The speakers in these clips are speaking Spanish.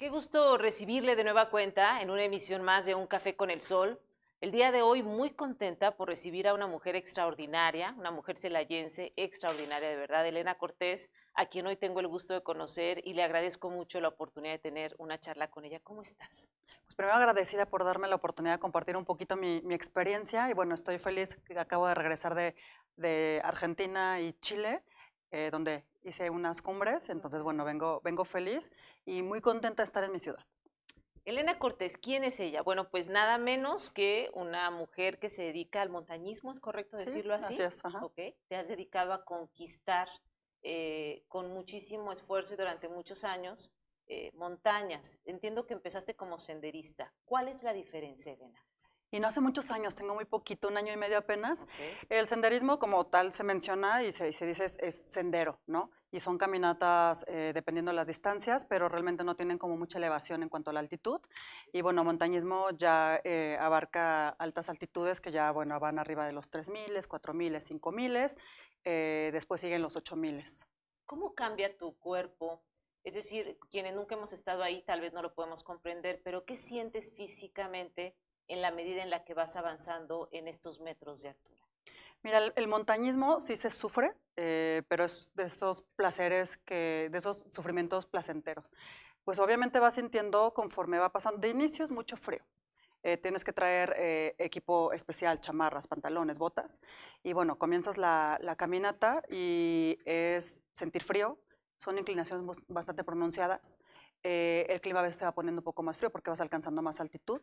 Qué gusto recibirle de nueva cuenta en una emisión más de Un Café con el Sol. El día de hoy muy contenta por recibir a una mujer extraordinaria, una mujer celayense extraordinaria de verdad, Elena Cortés, a quien hoy tengo el gusto de conocer y le agradezco mucho la oportunidad de tener una charla con ella. ¿Cómo estás? Pues primero agradecida por darme la oportunidad de compartir un poquito mi, experiencia y bueno, estoy feliz que acabo de regresar de, de Argentina y Chile, eh, donde hice unas cumbres, entonces bueno, vengo, vengo feliz y muy contenta de estar en mi ciudad. Elena Cortés, ¿quién es ella? Bueno, pues nada menos que una mujer que se dedica al montañismo, ¿es correcto Sí, decirlo así? así es, ajá. Ok, te has dedicado a conquistar eh, con muchísimo esfuerzo y durante muchos años eh, montañas. Entiendo que empezaste como senderista. ¿Cuál es la diferencia, Elena? Y no hace muchos años, tengo muy poquito, un año y medio apenas. El senderismo como tal se menciona y se, y se dice es, es sendero, ¿no? Y son caminatas eh, dependiendo de las distancias, pero realmente no tienen como mucha elevación en cuanto a la altitud. Y bueno, montañismo ya eh, abarca altas altitudes que ya, bueno, van arriba de los 3.000, 4.000, 5.000, eh, después siguen los 8.000. ¿Cómo cambia tu cuerpo? Es decir, quienes nunca hemos estado ahí tal vez no lo podemos comprender, pero ¿qué sientes físicamente en la medida en la que vas avanzando en estos metros de altura? Mira, el, montañismo sí se sufre, eh, pero es de esos placeres, que, de esos sufrimientos placenteros. Pues obviamente vas sintiendo conforme va pasando. De inicio es mucho frío. Eh, tienes que traer eh, equipo especial, chamarras, pantalones, botas. Y bueno, comienzas la, caminata y es sentir frío. Son inclinaciones bastante pronunciadas. Eh, el clima a veces se va poniendo un poco más frío porque vas alcanzando más altitud.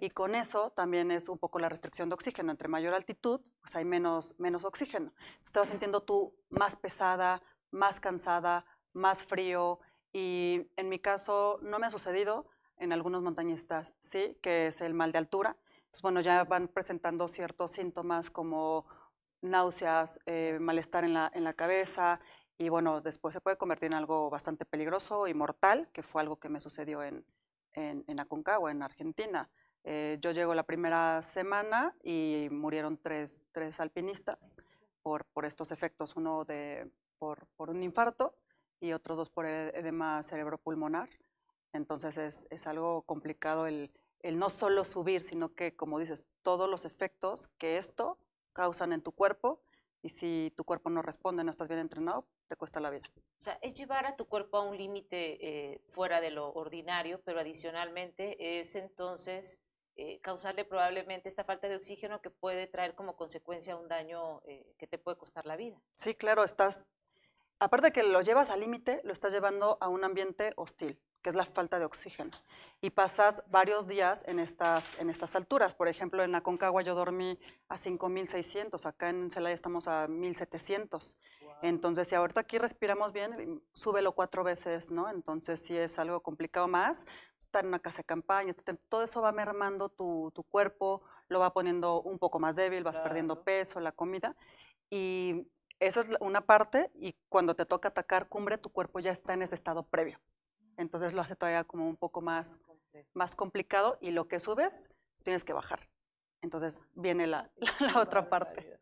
Y con eso también es un poco la restricción de oxígeno. Entre mayor altitud, pues hay menos, menos oxígeno. Entonces te vas sintiendo tú más pesada, más cansada, más frío. Y en mi caso no me ha sucedido, en algunos montañistas sí, que es el mal de altura. Entonces, bueno, ya van presentando ciertos síntomas como náuseas, eh, malestar en la, en la cabeza. Y bueno, después se puede convertir en algo bastante peligroso y mortal, que fue algo que me sucedió en, en, en Aconcagua, en Argentina. Eh, yo llego la primera semana y murieron tres, tres alpinistas por, por estos efectos, uno de, por, por un infarto y otros dos por edema cerebropulmonar. Entonces es, es algo complicado el, el no solo subir, sino que, como dices, todos los efectos que esto causan en tu cuerpo y si tu cuerpo no responde, no estás bien entrenado, te cuesta la vida. O sea, es llevar a tu cuerpo a un límite eh, fuera de lo ordinario, pero adicionalmente es entonces eh, causarle probablemente esta falta de oxígeno que puede traer como consecuencia un daño eh, que te puede costar la vida. Sí, claro, estás, aparte de que lo llevas al límite, lo estás llevando a un ambiente hostil, que es la falta de oxígeno. Y pasas varios días en estas, en estas alturas. Por ejemplo, en Aconcagua yo dormí a 5.600, acá en Celaya estamos a 1.700. Entonces, si ahorita aquí respiramos bien, súbelo cuatro veces, ¿no? Entonces, sí es algo complicado más. Estar en una casa de campaña, estar- todo eso va mermando tu, tu cuerpo, lo va poniendo un poco más débil, vas perdiendo peso, la comida. Y eso es una parte, y cuando te toca atacar cumbre, tu cuerpo ya está en ese estado previo. Entonces lo hace todavía como un poco más, más complicado, y lo que subes, tienes que bajar. Entonces viene la, la otra parte.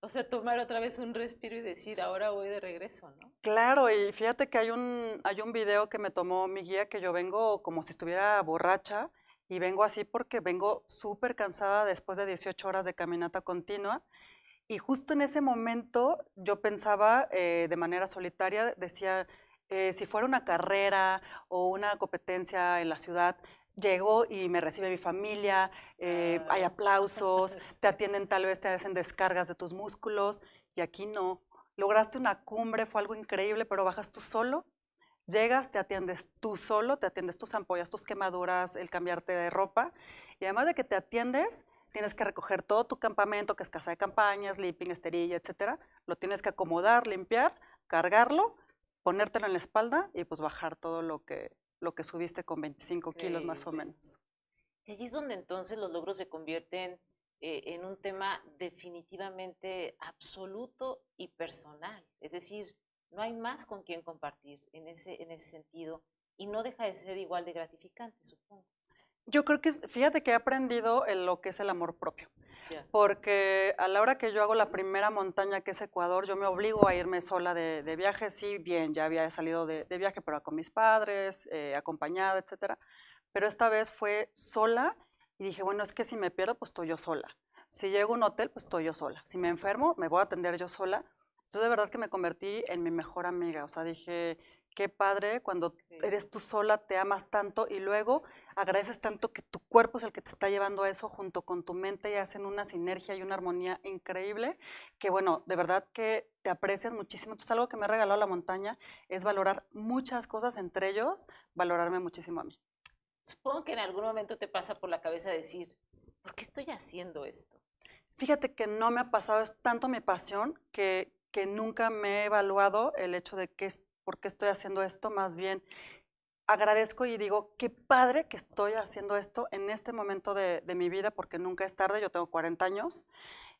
O sea, tomar otra vez un respiro y decir, ahora voy de regreso, ¿no? Claro, y fíjate que hay un, hay un video que me tomó mi guía que yo vengo como si estuviera borracha y vengo así porque vengo súper cansada después de 18 horas de caminata continua. Y justo en ese momento yo pensaba eh, de manera solitaria, decía, eh, si fuera una carrera o una competencia en la ciudad, llego y me recibe mi familia, eh, hay Claro. aplausos, te atienden tal vez, te hacen descargas de tus músculos y aquí no. Lograste una cumbre, fue algo increíble, pero bajas tú solo, llegas, te atiendes tú solo, te atiendes tus ampollas, tus quemaduras, el cambiarte de ropa y además de que te atiendes, tienes que recoger todo tu campamento, que es casa de campaña, sleeping, esterilla, etcétera, lo tienes que acomodar, limpiar, cargarlo, ponértelo en la espalda y pues bajar todo lo que, lo que subiste con 25 kilos más o menos. Y allí es donde entonces los logros se convierten eh, en un tema definitivamente absoluto y personal. Es decir, no hay más con quien compartir en ese, en ese sentido y no deja de ser igual de gratificante, supongo. Yo creo que, fíjate que he aprendido lo que es el amor propio. Porque a la hora que yo hago la primera montaña, que es Ecuador, yo me obligo a irme sola de, viaje. Sí, bien, ya había salido de, viaje, pero con mis padres, eh, acompañada, etcétera. Pero esta vez fue sola y dije, bueno, es que si me pierdo, pues estoy yo sola. Si llego a un hotel, pues estoy yo sola. Si me enfermo, me voy a atender yo sola. Entonces, de verdad que me convertí en mi mejor amiga. O sea, dije, qué padre cuando eres tú sola, te amas tanto y luego agradeces tanto que tu cuerpo es el que te está llevando a eso junto con tu mente y hacen una sinergia y una armonía increíble que bueno, de verdad que te aprecias muchísimo. Entonces algo que me ha regalado la montaña es valorar muchas cosas, entre ellos valorarme muchísimo a mí. Supongo que en algún momento te pasa por la cabeza decir, ¿por qué estoy haciendo esto? Fíjate que no me ha pasado, es tanto mi pasión que, que nunca me he evaluado el hecho de que por qué estoy haciendo esto, más bien agradezco y digo, qué padre que estoy haciendo esto en este momento de, mi vida, porque nunca es tarde, yo tengo 40 años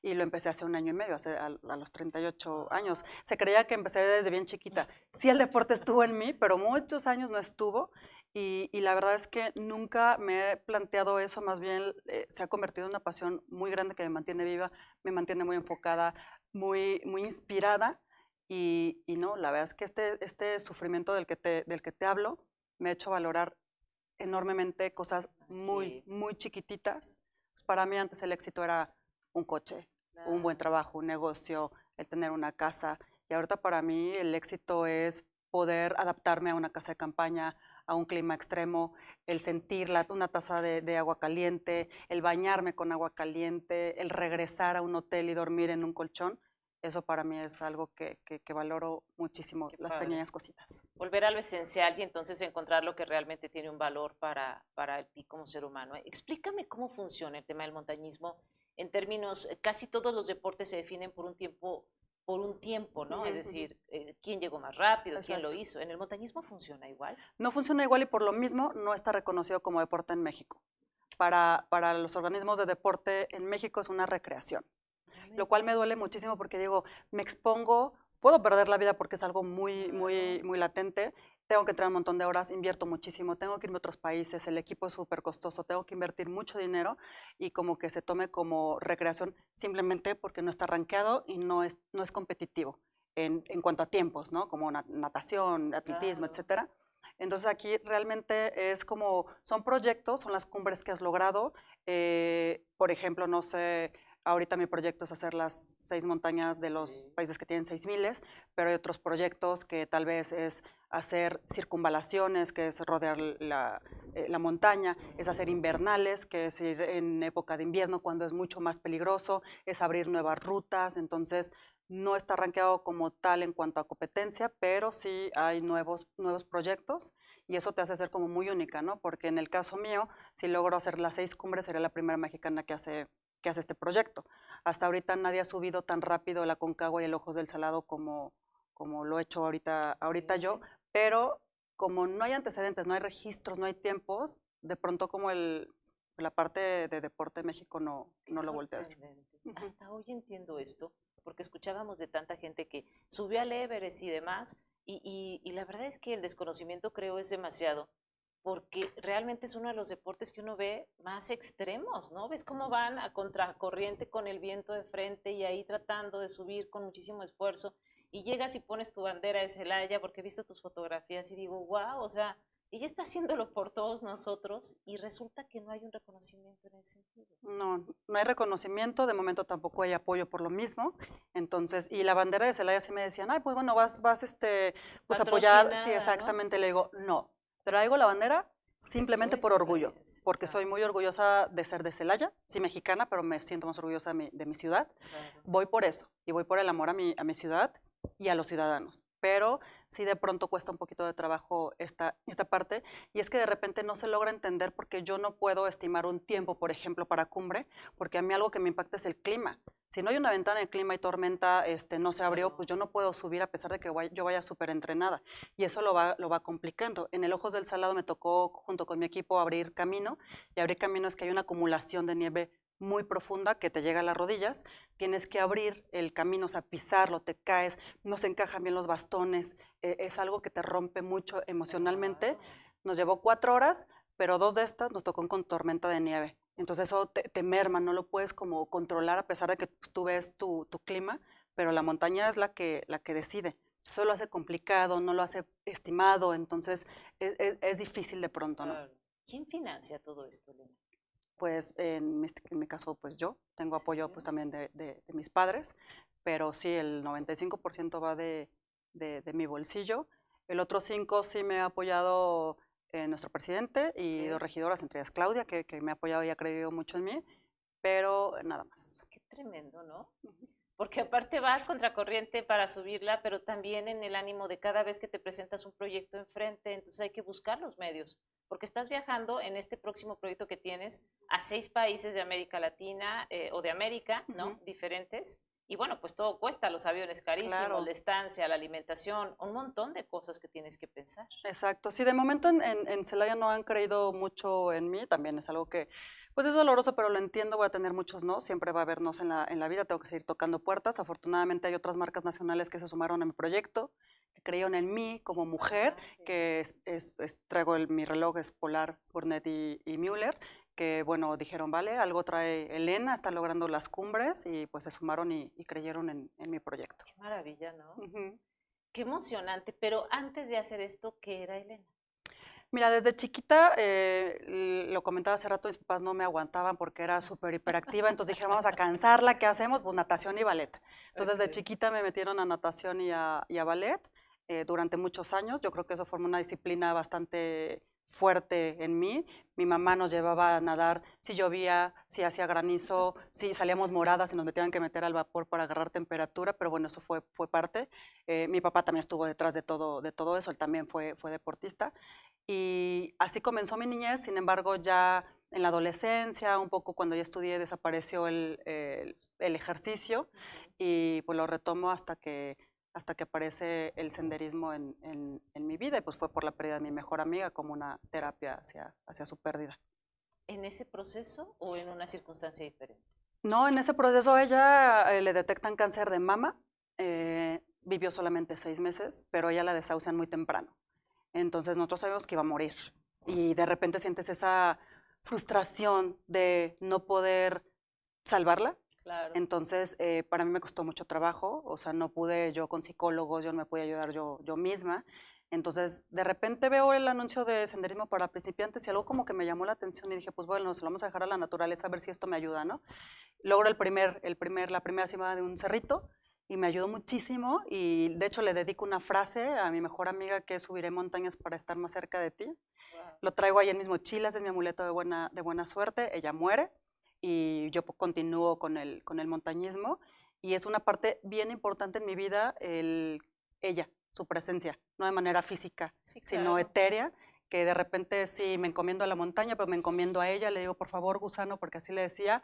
y lo empecé hace un año y medio, hace, a, los 38 años. Se creía que empecé desde bien chiquita. Sí, el deporte estuvo en mí, pero muchos años no estuvo. Y, la verdad es que nunca me he planteado eso, más bien eh, se ha convertido en una pasión muy grande que me mantiene viva, me mantiene muy enfocada, muy, muy inspirada y, no, la verdad es que este, este sufrimiento del que, te, del que te hablo me ha hecho valorar enormemente cosas muy, muy chiquititas. Pues, para mí antes el éxito era un coche, un buen trabajo, un negocio, el tener una casa. Y ahorita para mí el éxito es poder adaptarme a una casa de campaña, a un clima extremo, el sentir la, una taza de, de, agua caliente, el bañarme con agua caliente, el regresar a un hotel y dormir en un colchón. Eso para mí es algo que, valoro muchísimo, las pequeñas cositas. Volver a lo esencial y entonces encontrar lo que realmente tiene un valor para, para ti como ser humano. Explícame cómo funciona el tema del montañismo en términos, eh, casi todos los deportes se definen por un tiempo, por un tiempo, ¿no? es decir, eh, quién llegó más rápido, quién lo hizo. ¿En el montañismo funciona igual? No funciona igual y por lo mismo no está reconocido como deporte en México. Para, para los organismos de deporte en México es una recreación lo cual me duele muchísimo porque digo, me expongo, puedo perder la vida porque es algo muy, muy, muy latente, tengo que entrar un montón de horas, invierto muchísimo, tengo que irme a otros países, el equipo es súper costoso, tengo que invertir mucho dinero y como que se tome como recreación simplemente porque no está rankeado y no es, no es competitivo en, en cuanto a tiempos, ¿no? Como natación, atletismo, etcétera. Entonces aquí realmente es como, son proyectos, son las cumbres que has logrado. Eh, por ejemplo, no sé, Ahorita mi proyecto es hacer las seis montañas de los países que tienen seis miles, pero hay otros proyectos que tal vez es hacer circunvalaciones, que es rodear la, eh, la, montaña, es hacer invernales, que es ir en época de invierno cuando es mucho más peligroso, es abrir nuevas rutas, entonces no está rankeado como tal en cuanto a competencia, pero sí hay nuevos, nuevos proyectos y eso te hace ser como muy única, ¿no? Porque en el caso mío, si logro hacer las seis cumbres, sería la primera mexicana que hace que hace este proyecto. Hasta ahorita nadie ha subido tan rápido la Concagua y el Ojos del Salado como, como lo he hecho ahorita, ahorita yo, pero como no hay antecedentes, no hay registros, no hay tiempos, de pronto como el, la parte de, deporte de México no, no lo voltea. Hasta hoy entiendo esto, porque escuchábamos de tanta gente que subió al Everest y demás, y, y, y la verdad es que el desconocimiento creo es demasiado porque realmente es uno de los deportes que uno ve más extremos, ¿no? Ves cómo van a contracorriente con el viento de frente y ahí tratando de subir con muchísimo esfuerzo y llegas y pones tu bandera de Celaya porque he visto tus fotografías y digo, wow, o sea, ella está haciéndolo por todos nosotros y resulta que no hay un reconocimiento en ese sentido. No, no hay reconocimiento, de momento tampoco hay apoyo por lo mismo. Entonces, y la bandera de Celaya sí me decían, ay, pues bueno, vas, vas este, pues apoyar, sí, exactamente, le digo, no, Traigo la bandera simplemente por orgullo, porque soy muy orgullosa de ser de Celaya, sí mexicana, pero me siento más orgullosa de mi, ciudad. Voy por eso y voy por el amor a mi, a mi ciudad y a los ciudadanos pero sí de pronto cuesta un poquito de trabajo esta, esta parte, y es que de repente no se logra entender porque yo no puedo estimar un tiempo, por ejemplo, para cumbre, porque a mí algo que me impacta es el clima. Si no hay una ventana de clima y tormenta este, no se abrió, pues yo no puedo subir a pesar de que yo vaya súper entrenada, y eso lo va, lo va complicando. En el Ojos del Salado me tocó, junto con mi equipo, abrir camino, y abrir camino es que hay una acumulación de nieve muy profunda que te llega a las rodillas, tienes que abrir el camino, o sea, pisarlo, te caes, no se encajan bien los bastones, eh, es algo que te rompe mucho emocionalmente. Nos llevó cuatro horas, pero dos de estas nos tocó con tormenta de nieve. Entonces eso te, merma, no lo puedes como controlar a pesar de que tú ves tu, clima, pero la montaña es la que, la que decide. Eso lo hace complicado, no lo hace estimado, entonces e, e, es, difícil de pronto, ¿no? ¿Quién financia todo esto? Pues en mi, en mi, caso, pues yo tengo apoyo pues también de, de, mis padres, pero sí, el 95% va de, de, mi bolsillo. El otro 5 sí me ha apoyado eh, nuestro presidente y dos regidoras, entre ellas Claudia, que, que, me ha apoyado y ha creído mucho en mí, pero nada más. Qué tremendo, ¿no? Porque aparte vas contracorriente para subirla, pero también en el ánimo de cada vez que te presentas un proyecto enfrente, entonces hay que buscar los medios, porque estás viajando en este próximo proyecto que tienes a seis países de América Latina eh, o de América, ¿no? Diferentes. Y bueno, pues todo cuesta, los aviones carísimos, la estancia, la alimentación, un montón de cosas que tienes que pensar. Exacto. Si de momento en, en, Celaya no han creído mucho en mí, también es algo que, pues es doloroso, pero lo entiendo, voy a tener muchos no, siempre va a haber nos en la, en la vida, tengo que seguir tocando puertas. Afortunadamente hay otras marcas nacionales que se sumaron a mi proyecto, que creyeron en mí como mujer, ah, que es, es, traigo el, mi reloj, es Polar, Burnett y, y Müller, que bueno, dijeron, vale, algo trae Elena, está logrando las cumbres y pues se sumaron y, creyeron en, mi proyecto. Qué maravilla, ¿no? Qué emocionante, pero antes de hacer esto, ¿qué era Elena? Mira, desde chiquita, eh, lo comentaba hace rato, mis papás no me aguantaban porque era súper hiperactiva, entonces dijeron, vamos a cansarla, ¿qué hacemos? Pues natación y ballet. Entonces desde chiquita me metieron a natación y a, ballet eh, durante muchos años, yo creo que eso formó una disciplina bastante fuerte en mí. Mi mamá nos llevaba a nadar si llovía, si hacía granizo, si salíamos moradas y nos metían que meter al vapor para agarrar temperatura, pero bueno, eso fue, fue parte. Eh, mi papá también estuvo detrás de todo, de todo eso, él también fue, fue deportista. Y así comenzó mi niñez, sin embargo, ya en la adolescencia, un poco cuando ya estudié, desapareció el, el ejercicio y pues lo retomo hasta que hasta que aparece el senderismo en, en, mi vida y pues fue por la pérdida de mi mejor amiga como una terapia hacia, hacia su pérdida. ¿En ese proceso o en una circunstancia diferente? No, en ese proceso ella eh, le detectan cáncer de mama, eh, vivió solamente seis meses, pero ella la desahucian muy temprano. Entonces nosotros sabemos que iba a morir y de repente sientes esa frustración de no poder salvarla entonces, eh, para mí me costó mucho trabajo, o sea, no pude yo con psicólogos, yo no me pude ayudar yo, yo misma. Entonces, de repente veo el anuncio de senderismo para principiantes y algo como que me llamó la atención y dije, pues bueno, nos lo vamos a dejar a la naturaleza a ver si esto me ayuda, ¿no? Logro el primer, el primer, la primera cima de un cerrito y me ayudó muchísimo y de hecho le dedico una frase a mi mejor amiga que es subiré montañas para estar más cerca de ti. Lo traigo ahí en mis mochilas, es mi amuleto de buena, de buena suerte, ella muere y yo continúo con el, con el montañismo y es una parte bien importante en mi vida el, ella, su presencia, no de manera física, sino etérea, que de repente sí me encomiendo a la montaña, pero me encomiendo a ella, le digo, por favor, gusano, porque así le decía,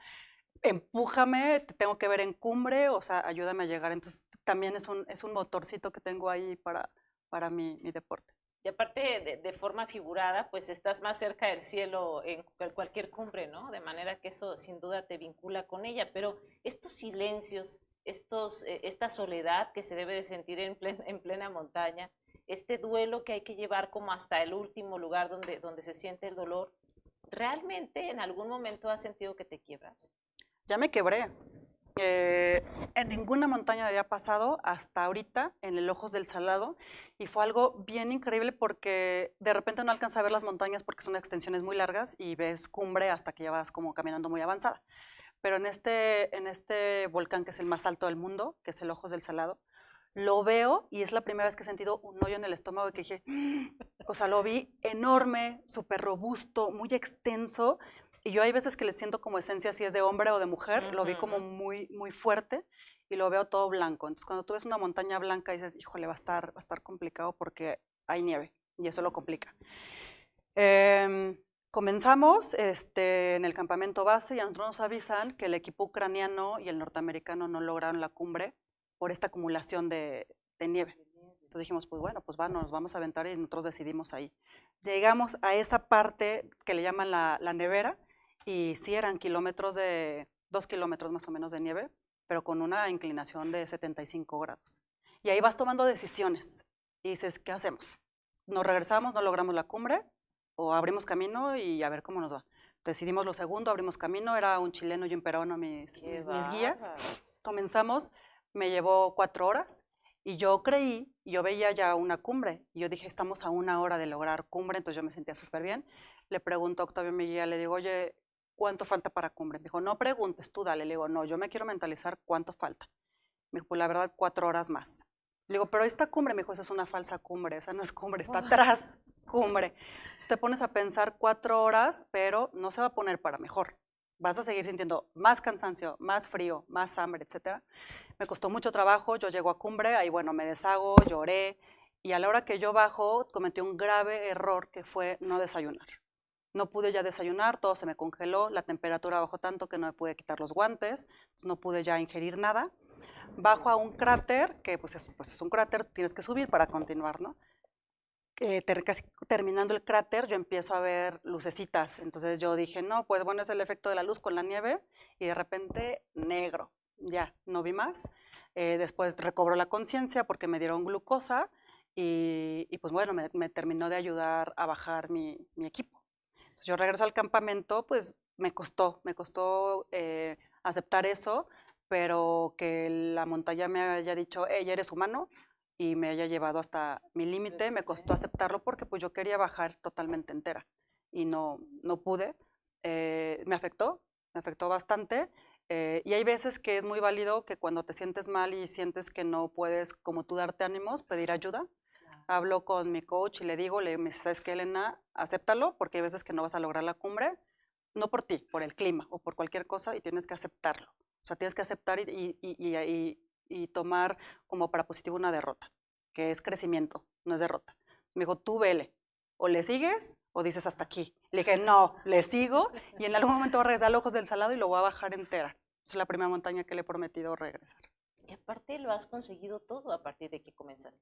empújame, te tengo que ver en cumbre, o sea, ayúdame a llegar. Entonces, también es un, es un motorcito que tengo ahí para, para mi, mi deporte. Y aparte de, forma figurada, pues estás más cerca del cielo en cualquier cumbre, ¿no? De manera que eso sin duda te vincula con ella. Pero estos silencios, estos, eh, esta soledad que se debe de sentir en, en plena montaña, este duelo que hay que llevar como hasta el último lugar donde, donde se siente el dolor, ¿realmente en algún momento has sentido que te quiebras? Ya me quebré. En ninguna montaña había pasado hasta ahorita en el Ojos del Salado y fue algo bien increíble porque de repente no alcanza a ver las montañas porque son extensiones muy largas y ves cumbre hasta que ya vas como caminando muy avanzada. Pero en este, en este volcán que es el más alto del mundo, que es el Ojos del Salado, lo veo y es la primera vez que he sentido un hoyo en el estómago y que dije, o sea, lo vi enorme, súper robusto, muy extenso y yo hay veces que le siento como esencia si es de hombre o de mujer, lo vi como muy, muy fuerte y lo veo todo blanco. Entonces, cuando tú ves una montaña blanca, dices, híjole, va a estar, va a estar complicado porque hay nieve y eso lo complica. Em, comenzamos este, en el campamento base y a nosotros nos avisan que el equipo ucraniano y el norteamericano no lograron la cumbre por esta acumulación de, de nieve. Entonces dijimos, pues bueno, pues va, nos vamos a aventar y nosotros decidimos ahí. Llegamos a esa parte que le llaman la, la nevera y sí eran kilómetros de, dos kilómetros más o menos de nieve, pero con una inclinación de 75 grados. Y ahí vas tomando decisiones y dices, ¿qué hacemos? ¿Nos regresamos, no logramos la cumbre? o abrimos camino y a ver cómo nos va. Decidimos lo segundo, abrimos camino, era un chileno y un peruano mis, mis, mis guías. Comenzamos, me llevó cuatro horas y yo creí, yo veía ya una cumbre y yo dije, estamos a una hora de lograr cumbre, entonces yo me sentía súper bien. Le pregunto a Octavio, mi guía, le digo, oye, ¿cuánto falta para cumbre? Me dijo, no preguntes, tú dale. Le digo, no, yo me quiero mentalizar cuánto falta. Me dijo, pues la verdad, cuatro horas más. Le digo, pero esta cumbre, me dijo, esa es una falsa cumbre, esa no es cumbre, está atrás, cumbre. Entonces te pones a pensar cuatro horas, pero no se va a poner para mejor. Vas a seguir sintiendo más cansancio, más frío, más hambre, etc. Me costó mucho trabajo, yo llego a cumbre, ahí bueno, me deshago, lloré, y a la hora que yo bajo cometí un grave error que fue no desayunar. No pude ya desayunar, todo se me congeló, la temperatura bajó tanto que no me pude quitar los guantes, no pude ya ingerir nada. Bajo a un cráter, que pues es, pues es un cráter, tienes que subir para continuar, ¿no? casi terminando el cráter, yo empiezo a ver lucecitas. Entonces yo dije, no, pues bueno, es el efecto de la luz con la nieve y de repente negro. Ya, no vi más. Eh, después recobro la conciencia porque me dieron glucosa y, pues bueno, me, terminó de ayudar a bajar mi equipo. Entonces yo regreso al campamento, pues me costó, me costó eh, aceptar eso, pero que la montaña me haya dicho, ella eres humano, y me haya llevado hasta mi límite, me costó aceptarlo porque pues yo quería bajar totalmente entera y no, no pude. Eh, me afectó, me afectó bastante. Eh, y hay veces que es muy válido que cuando te sientes mal y sientes que no puedes, como tú, darte ánimos, pedir ayuda. Hablo con mi coach y le digo, le digo, ¿sabes qué, Elena? Acéptalo, porque hay veces que no vas a lograr la cumbre, no por ti, por el clima o por cualquier cosa, y tienes que aceptarlo. O sea, tienes que aceptar y, y, y, y tomar como para positivo una derrota, que es crecimiento, no es derrota. Me dijo, tú vele, o le sigues o dices hasta aquí. Le dije, no, le sigo y en algún momento voy a regresar a ojos del salado y lo voy a bajar entera. es la primera montaña que le he prometido regresar. Y aparte lo has conseguido todo a partir de que comenzaste.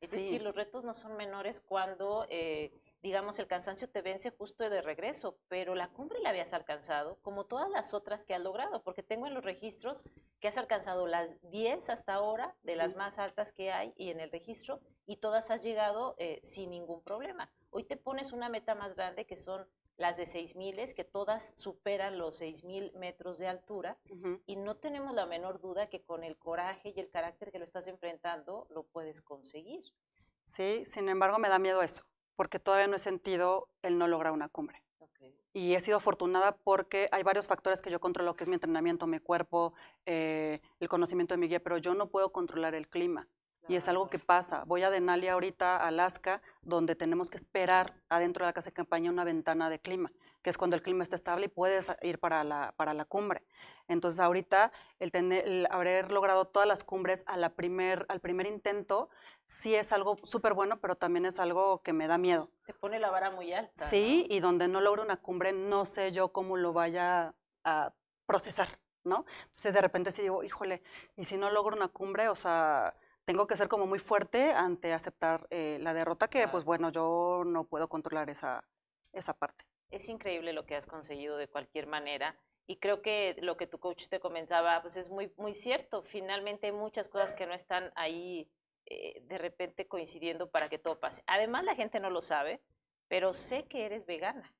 Es decir, los retos no son menores cuando, eh, digamos, el cansancio te vence justo de regreso, pero la cumbre la habías alcanzado, como todas las otras que has logrado, porque tengo en los registros que has alcanzado las 10 hasta ahora, de las más altas que hay y en el registro, y todas has llegado eh, sin ningún problema. Hoy te pones una meta más grande que son las de 6.000, que todas superan los 6.000 metros de altura, y no tenemos la menor duda que con el coraje y el carácter que lo estás enfrentando, lo puedes conseguir. Sí, sin embargo me da miedo eso, porque todavía no he sentido el no lograr una cumbre. Y he sido afortunada porque hay varios factores que yo controlo, que es mi entrenamiento, mi cuerpo, eh, el conocimiento de mi guía, pero yo no puedo controlar el clima. Y es algo que pasa. Voy a Denali ahorita, Alaska, donde tenemos que esperar adentro de la casa de campaña una ventana de clima, que es cuando el clima está estable y puedes ir para la, para la cumbre. Entonces ahorita el, tener, haber logrado todas las cumbres a la primer, al primer intento sí es algo súper bueno, pero también es algo que me da miedo. Te pone la vara muy alta. Sí, y donde no logro una cumbre no sé yo cómo lo vaya a procesar, ¿no? Entonces de repente sí digo, híjole, y si no logro una cumbre, o sea tengo que ser como muy fuerte ante aceptar eh, la derrota, que pues bueno, yo no puedo controlar esa, esa parte. Es increíble lo que has conseguido de cualquier manera. Y creo que lo que tu coach te comentaba, pues es muy, muy cierto. Finalmente hay muchas cosas que no están ahí eh, de repente coincidiendo para que todo pase. Además, la gente no lo sabe, pero sé que eres vegana.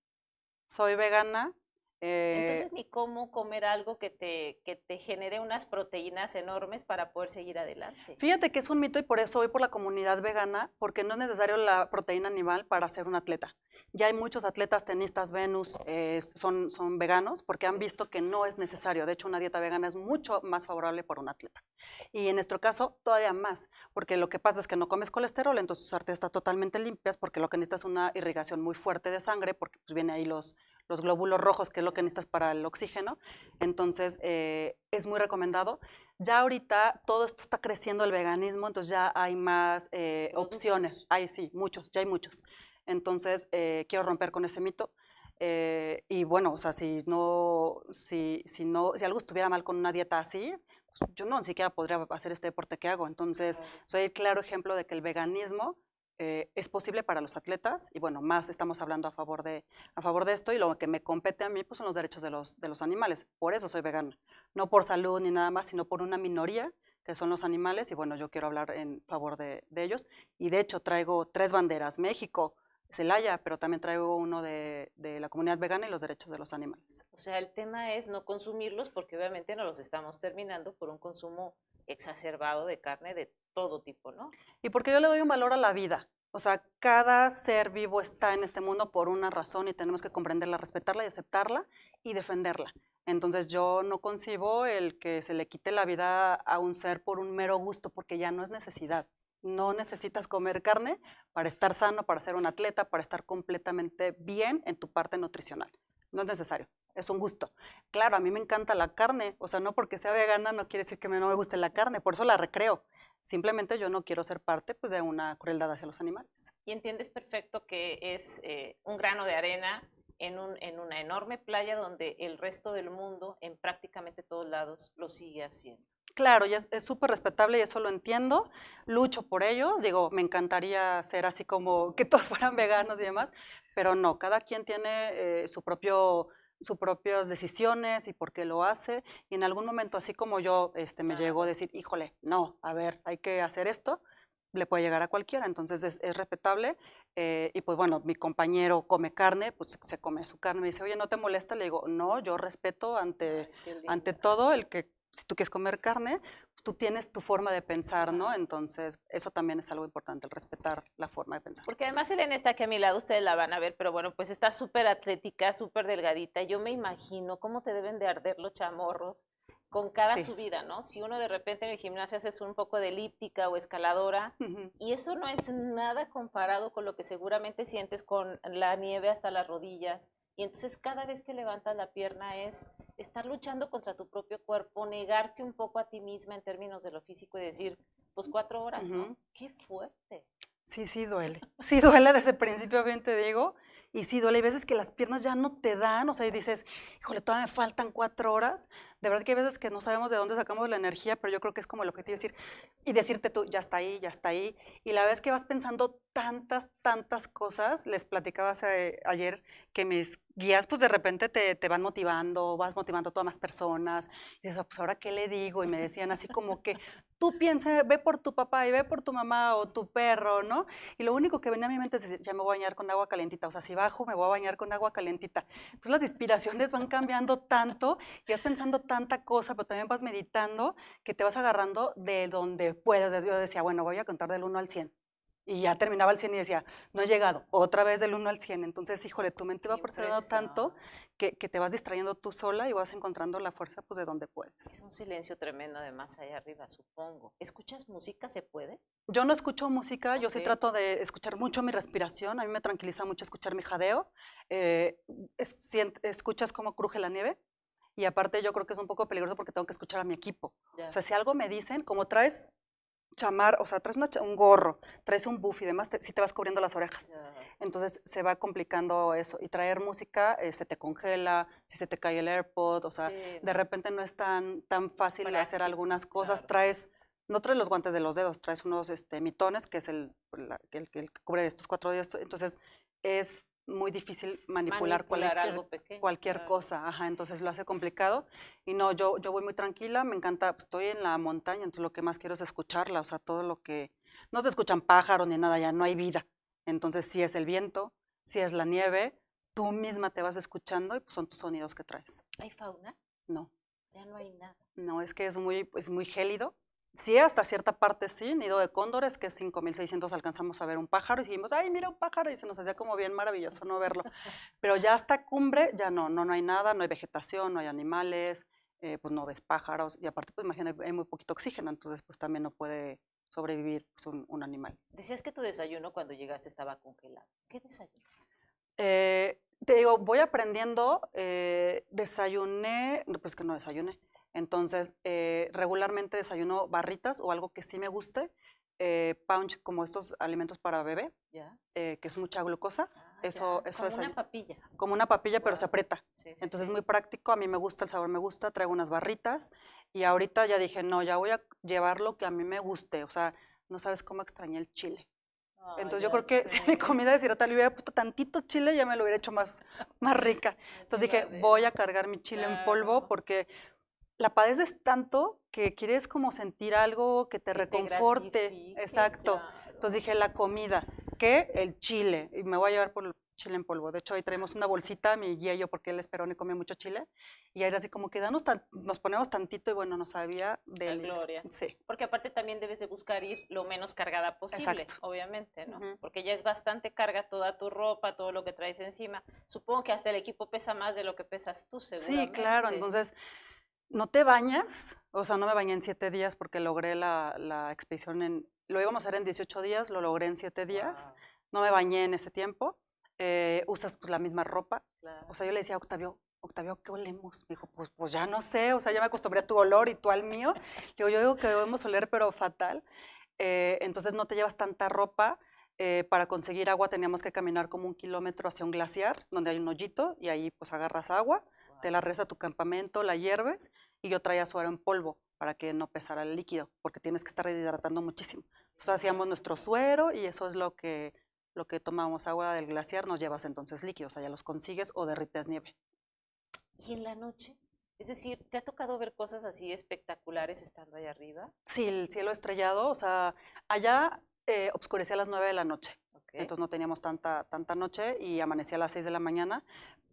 Soy vegana, entonces, eh, ni cómo comer algo que te, que te genere unas proteínas enormes para poder seguir adelante. Fíjate que es un mito y por eso voy por la comunidad vegana, porque no es necesario la proteína animal para ser un atleta. Ya hay muchos atletas, tenistas, Venus, eh, son, son veganos porque han visto que no es necesario. De hecho, una dieta vegana es mucho más favorable para un atleta. Y en nuestro caso, todavía más, porque lo que pasa es que no comes colesterol, entonces tus arterias están totalmente limpias, porque lo que necesitas es una irrigación muy fuerte de sangre, porque pues, viene ahí los, los glóbulos rojos, que es lo que necesitas para el oxígeno. Entonces, eh, es muy recomendado. Ya ahorita todo esto está creciendo el veganismo, entonces ya hay más eh, opciones. Hay, sí, muchos, ya hay muchos. Entonces, eh, quiero romper con ese mito. y bueno, o sea, si no, si, si no, si algo estuviera mal con una dieta así, pues yo no ni siquiera podría hacer este deporte que hago. Entonces, soy el claro ejemplo de que el veganismo eh, es posible para los atletas y bueno, más estamos hablando a favor, de, a favor de esto y lo que me compete a mí pues son los derechos de los, de los animales. Por eso soy vegana, no por salud ni nada más, sino por una minoría que son los animales y bueno, yo quiero hablar en favor de, ellos y de hecho traigo tres banderas, México, Celaya, pero también traigo uno de, de, la comunidad vegana y los derechos de los animales. O sea, el tema es no consumirlos porque obviamente no los estamos terminando por un consumo exacerbado de carne de todo tipo, ¿no? Y porque yo le doy un valor a la vida. O sea, cada ser vivo está en este mundo por una razón y tenemos que comprenderla, respetarla y aceptarla y defenderla. Entonces yo no concibo el que se le quite la vida a un ser por un mero gusto, porque ya no es necesidad. No necesitas comer carne para estar sano, para ser un atleta, para estar completamente bien en tu parte nutricional. No es necesario, es un gusto. Claro, a mí me encanta la carne, o sea, no porque sea vegana no quiere decir que no me guste la carne, por eso la recreo. Simplemente yo no quiero ser parte pues, de una crueldad hacia los animales. Y entiendes perfecto que es eh, un grano de arena en, un, en, una enorme playa donde el resto del mundo, en prácticamente todos lados, lo sigue haciendo. Claro, y es súper respetable y eso lo entiendo. Lucho por ellos. Digo, me encantaría ser así como que todos fueran veganos y demás, pero no, cada quien tiene eh, su propio sus propias decisiones y por qué lo hace. Y en algún momento, así como yo este, me llegó a decir, híjole, no, a ver, hay que hacer esto, le puede llegar a cualquiera, entonces es, es respetable. Eh, y pues bueno, mi compañero come carne, pues se come su carne, me dice, oye, ¿no te molesta? Le digo, no, yo respeto ante, ante todo el que si tú quieres comer carne, pues, tú tienes tu forma de pensar, ¿no? Entonces, eso también es algo importante, el respetar la forma de pensar. Porque además Elena está aquí a mi lado, ustedes la van a ver, pero bueno, pues está súper atlética, súper delgadita. Yo me imagino cómo te deben de arder los chamorros con cada subida, ¿no? Si uno de repente en el gimnasio haces un poco de elíptica o escaladora, y eso no es nada comparado con lo que seguramente sientes con la nieve hasta las rodillas. Y entonces cada vez que levantas la pierna es estar luchando contra tu propio cuerpo, negarte un poco a ti misma en términos de lo físico y decir, pues cuatro horas, ¿no? Qué fuerte. Sí, sí duele. Sí duele desde el principio, bien te digo. Y sí duele. Hay veces que las piernas ya no te dan, o sea, y dices, híjole, todavía me faltan cuatro horas. De verdad que hay veces que no sabemos de dónde sacamos la energía, pero yo creo que es como el objetivo decir, y decirte tú, ya está ahí, ya está ahí. Y la vez que vas pensando tantas, tantas cosas, les platicaba ayer que mis guías, pues de repente te, te, van motivando, vas motivando a todas más personas. Y dices, ah, pues ahora qué le digo? Y me decían así como que tú piensa, ve por tu papá y ve por tu mamá o tu perro, ¿no? Y lo único que venía a mi mente es decir, ya me voy a bañar con agua calentita. O sea, si bajo, me voy a bañar con agua calentita. Entonces las inspiraciones van cambiando tanto y vas pensando tanta cosa, pero también vas meditando que te vas agarrando de donde puedes. Yo decía, bueno, voy a contar del 1 al 100. Y ya terminaba el 100 y decía, no he llegado, otra vez del 1 al 100. Entonces, híjole, tu mente va procediendo tanto que, que, te vas distrayendo tú sola y vas encontrando la fuerza pues de donde puedes. Es un silencio tremendo además ahí arriba, supongo. ¿Escuchas música? ¿Se puede? Yo no escucho música, yo sí trato de escuchar mucho mi respiración. A mí me tranquiliza mucho escuchar mi jadeo. Eh, escuchas cómo cruje la nieve. Y aparte yo creo que es un poco peligroso porque tengo que escuchar a mi equipo. O sea, si algo me dicen, como traes chamar, o sea, traes un gorro, traes un buff y demás, si te vas cubriendo las orejas. Entonces se va complicando eso. Y traer música eh, se te congela, si se te cae el AirPod, o sea, de repente no es tan, tan fácil hacer algunas cosas. Traes, no traes los guantes de los dedos, traes unos este, mitones, que es el, el, el que cubre estos cuatro días. Entonces es muy difícil manipular, cualquier, cualquier cosa, ajá, entonces lo hace complicado. Y no, yo, yo voy muy tranquila, me encanta, pues, estoy en la montaña, entonces lo que más quiero es escucharla, o sea, todo lo que, no se escuchan pájaros ni nada, ya no hay vida. Entonces, si es el viento, si es la nieve, tú misma te vas escuchando y pues son tus sonidos que traes. ¿Hay fauna? No. Ya no hay nada. No, es que es muy, pues, muy gélido, Sí, hasta cierta parte sí, nido de cóndores, que es 5600 alcanzamos a ver un pájaro y dijimos, ay, mira un pájaro, y se nos hacía como bien maravilloso no verlo. Pero ya hasta cumbre, ya no, no, no hay nada, no hay vegetación, no hay animales, eh, pues no ves pájaros, y aparte, pues imagínate, hay muy poquito oxígeno, entonces pues también no puede sobrevivir pues, un, animal. Decías que tu desayuno cuando llegaste estaba congelado. ¿Qué desayunas? Eh, te digo, voy aprendiendo, eh, desayuné, pues que no desayuné, entonces, eh, regularmente desayuno barritas o algo que sí me guste, eh, punch como estos alimentos para bebé, eh, que es mucha glucosa. Ah, eso, eso como una papilla. Como una papilla, pero se aprieta. Entonces es muy práctico, a mí me gusta, el sabor me gusta, traigo unas barritas y ahorita ya dije, no, ya voy a llevar lo que a mí me guste, o sea, no sabes cómo extrañé el chile. Entonces yo creo que si mi comida de tal le hubiera puesto tantito chile, ya me lo hubiera hecho más, más rica. Entonces dije, voy a cargar mi chile en polvo porque la padeces tanto que quieres como sentir algo que te reconforte. Exacto. Entonces dije, la comida, ¿qué? El chile. Y me voy a llevar por chile en polvo. De hecho, ahí traemos una bolsita, mi guía y yo, porque él esperó y come mucho chile. Y era así como que danos nos ponemos tantito y bueno, no sabía de gloria. Sí. Porque aparte también debes de buscar ir lo menos cargada posible, obviamente, ¿no? Porque ya es bastante carga toda tu ropa, todo lo que traes encima. Supongo que hasta el equipo pesa más de lo que pesas tú, seguramente. Sí, claro. Entonces, no te bañas. O sea, no me bañé en siete días porque logré la, la expedición en... Lo íbamos a hacer en 18 días, lo logré en siete días. No me bañé en ese tiempo eh, usas pues la misma ropa. O sea, yo le decía a Octavio, Octavio, ¿qué olemos? Me dijo, pues, pues ya no sé, o sea, ya me acostumbré a tu olor y tú al mío. Digo, yo digo que debemos oler, pero fatal. Eh, entonces no te llevas tanta ropa. Eh, para conseguir agua teníamos que caminar como un kilómetro hacia un glaciar, donde hay un hoyito, y ahí pues agarras agua, te la reza a tu campamento, la hierves, y yo traía suero en polvo para que no pesara el líquido, porque tienes que estar hidratando muchísimo. Entonces hacíamos nuestro suero y eso es lo que lo que tomamos agua del glaciar, nos llevas entonces líquidos, allá los consigues o derrites nieve. ¿Y en la noche? Es decir, ¿te ha tocado ver cosas así espectaculares estando allá arriba? Sí, el cielo estrellado, o sea, allá eh, oscurecía a las 9 de la noche, entonces no teníamos tanta, tanta noche y amanecía a las 6 de la mañana,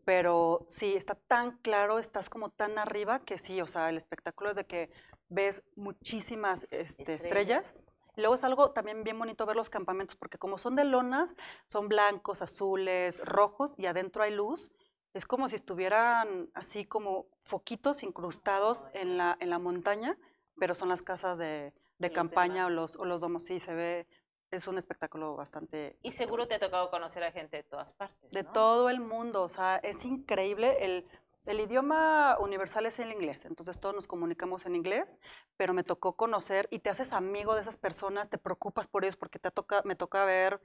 pero sí, está tan claro, estás como tan arriba que sí, o sea, el espectáculo es de que ves muchísimas este, estrellas luego es algo también bien bonito ver los campamentos, porque como son de lonas, son blancos, azules, rojos y adentro hay luz. Es como si estuvieran así como foquitos incrustados en la, en la montaña, pero son las casas de, de campaña o los, o los domos. Sí, se ve, es un espectáculo bastante... Y seguro te ha tocado conocer a gente de todas partes. De todo el mundo, o sea, es increíble el el idioma universal es el inglés, entonces todos nos comunicamos en inglés, pero me tocó conocer y te haces amigo de esas personas, te preocupas por ellos porque te toca, me toca ver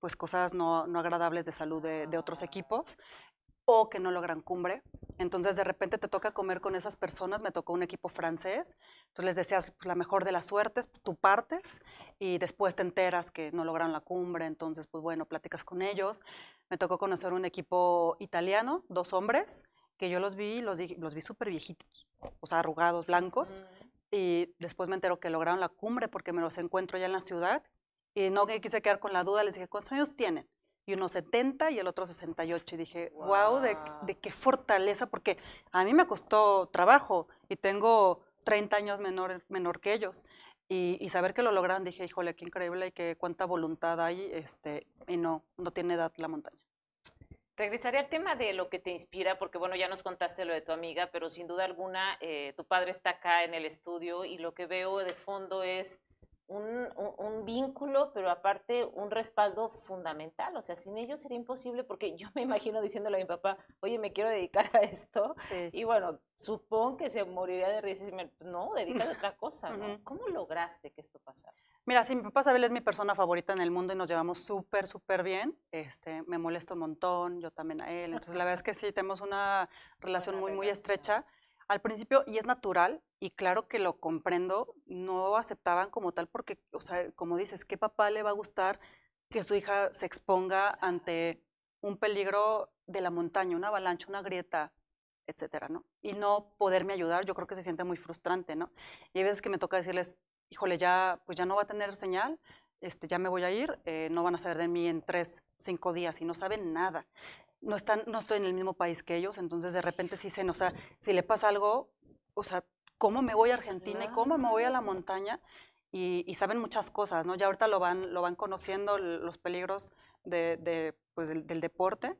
pues cosas no, agradables de salud de, otros ah. equipos o que no logran cumbre. Entonces de repente te toca comer con esas personas, me tocó un equipo francés, entonces les deseas pues, la mejor de las suertes, tú partes y después te enteras que no lograron la cumbre, entonces pues bueno, platicas con ellos. Me tocó conocer un equipo italiano, dos hombres, que yo los vi, los, los vi súper viejitos, o sea, arrugados, blancos, y después me entero que lograron la cumbre porque me los encuentro ya en la ciudad, y no quise quedar con la duda, les dije, ¿cuántos años tienen? Y uno 70 y el otro 68, y dije, wow, de, de qué fortaleza, porque a mí me costó trabajo, y tengo 30 años menor, menor que ellos, y, y, saber que lo lograron, dije, híjole, qué increíble y qué cuánta voluntad hay, este, y no, no tiene edad la montaña. Regresaré al tema de lo que te inspira, porque bueno, ya nos contaste lo de tu amiga, pero sin duda alguna eh, tu padre está acá en el estudio y lo que veo de fondo es un, un, vínculo, pero aparte un respaldo fundamental. O sea, sin ellos sería imposible, porque yo me imagino diciéndole a mi papá, oye, me quiero dedicar a esto. Y bueno, supongo que se moriría de risa y me, no, dedícate a otra cosa, ¿no? ¿Cómo lograste que esto pasara? Mira, sí, mi papá Sabel es mi persona favorita en el mundo y nos llevamos súper, súper bien. Este, me molesta un montón, yo también a él. Entonces, la verdad es que sí, tenemos una relación muy, muy estrecha al principio, y es natural, y claro que lo comprendo, no aceptaban como tal porque, o sea, como dices, ¿qué papá le va a gustar que su hija se exponga ante un peligro de la montaña, una avalancha, una grieta, etcétera, ¿no? Y no poderme ayudar, yo creo que se siente muy frustrante, ¿no? Y hay veces que me toca decirles, híjole, ya, pues ya no va a tener señal, este, ya me voy a ir, eh, no van a saber de mí en tres, cinco días y no saben nada no, están, no estoy en el mismo país que ellos, entonces de repente sí se, o sea, si le pasa algo, o sea, ¿cómo me voy a Argentina y cómo me voy a la montaña? Y, saben muchas cosas, ¿no? Ya ahorita lo van, lo van conociendo, los peligros de, pues, del, deporte,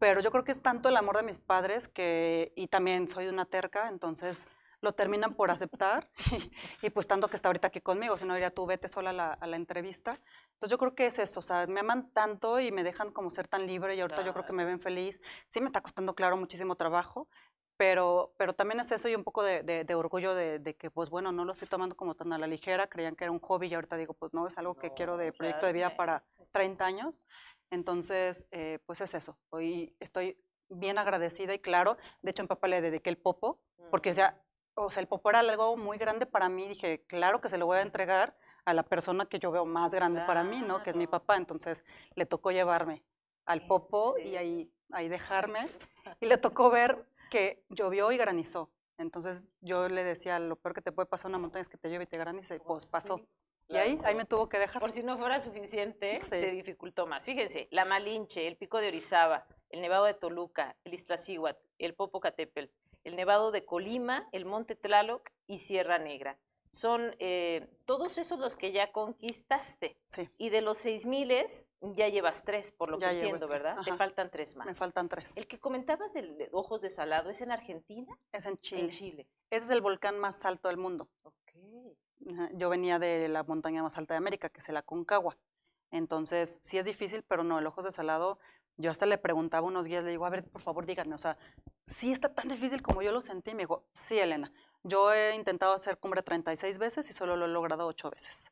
pero yo creo que es tanto el amor de mis padres que, y también soy una terca, entonces lo terminan por aceptar y, pues tanto que está ahorita aquí conmigo, si no diría tú vete sola a la, a la entrevista, entonces yo creo que es eso, o sea, me aman tanto y me dejan como ser tan libre y ahorita yo creo que me ven feliz. Sí me está costando, claro, muchísimo trabajo, pero, pero también es eso y un poco de, de, orgullo de, de, que, pues bueno, no lo estoy tomando como tan a la ligera, creían que era un hobby y ahorita digo, pues no, es algo que quiero de proyecto de vida para 30 años. Entonces, eh, pues es eso. Hoy estoy bien agradecida y claro, de hecho en papá le dediqué el popo, porque o sea, o sea, el popo era algo muy grande para mí, dije, claro que se lo voy a entregar, a la persona que yo veo más grande para mí, ¿no? Que es mi papá. Entonces le tocó llevarme al popo y ahí, ahí dejarme. Y le tocó ver que llovió y granizó. Entonces yo le decía, lo peor que te puede pasar a una montaña es que te llueve y te granice. Pues pasó. Y ahí, ahí me tuvo que dejar. Por si no fuera suficiente, se dificultó más. Fíjense, la Malinche, el Pico de Orizaba, el Nevado de Toluca, el Iztaccíhuatl, el Popocatépetl, el Nevado de Colima, el Monte Tlaloc y Sierra Negra. Son eh, todos esos los que ya conquistaste. Sí. Y de los seis miles, ya llevas tres, por lo que entiendo, ¿verdad? Te faltan tres más. Me faltan tres. El que comentabas del Ojos de Salado, ¿es en Argentina? Es en Chile. En Chile. Ese es el volcán más alto del mundo. Yo venía de la montaña más alta de América, que es el Aconcagua. Entonces, sí es difícil, pero no, el Ojos de Salado, yo hasta le preguntaba a unos guías, le digo, a ver, por favor, díganme, o sea, ¿sí está tan difícil como yo lo sentí? me dijo, sí, Elena, yo he intentado hacer cumbre 36 veces y solo lo he logrado 8 veces.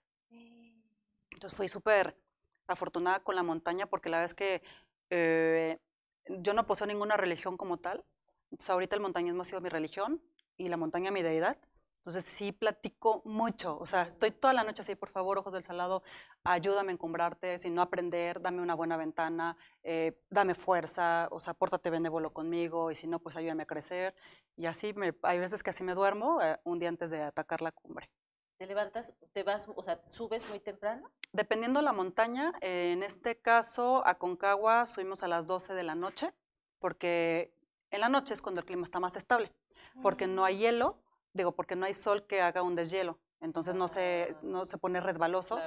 Entonces, fui súper afortunada con la montaña porque la verdad es que eh, yo no poseo ninguna religión como tal. Entonces, ahorita el montañismo ha sido mi religión y la montaña mi deidad. Entonces sí platico mucho, o sea, estoy toda la noche así, por favor, ojos del salado, ayúdame a encumbrarte, si no aprender, dame una buena ventana, eh, dame fuerza, o sea, pórtate benévolo conmigo, y si no, pues ayúdame a crecer. Y así, me, hay veces que así me duermo eh, un día antes de atacar la cumbre. ¿Te levantas, te vas, o sea, subes muy temprano? Dependiendo la montaña, en este caso, a Concagua subimos a las 12 de la noche, porque en la noche es cuando el clima está más estable, porque no hay mm. hielo, digo, porque no hay sol que haga un deshielo, entonces no se, ah. no se pone resbaloso.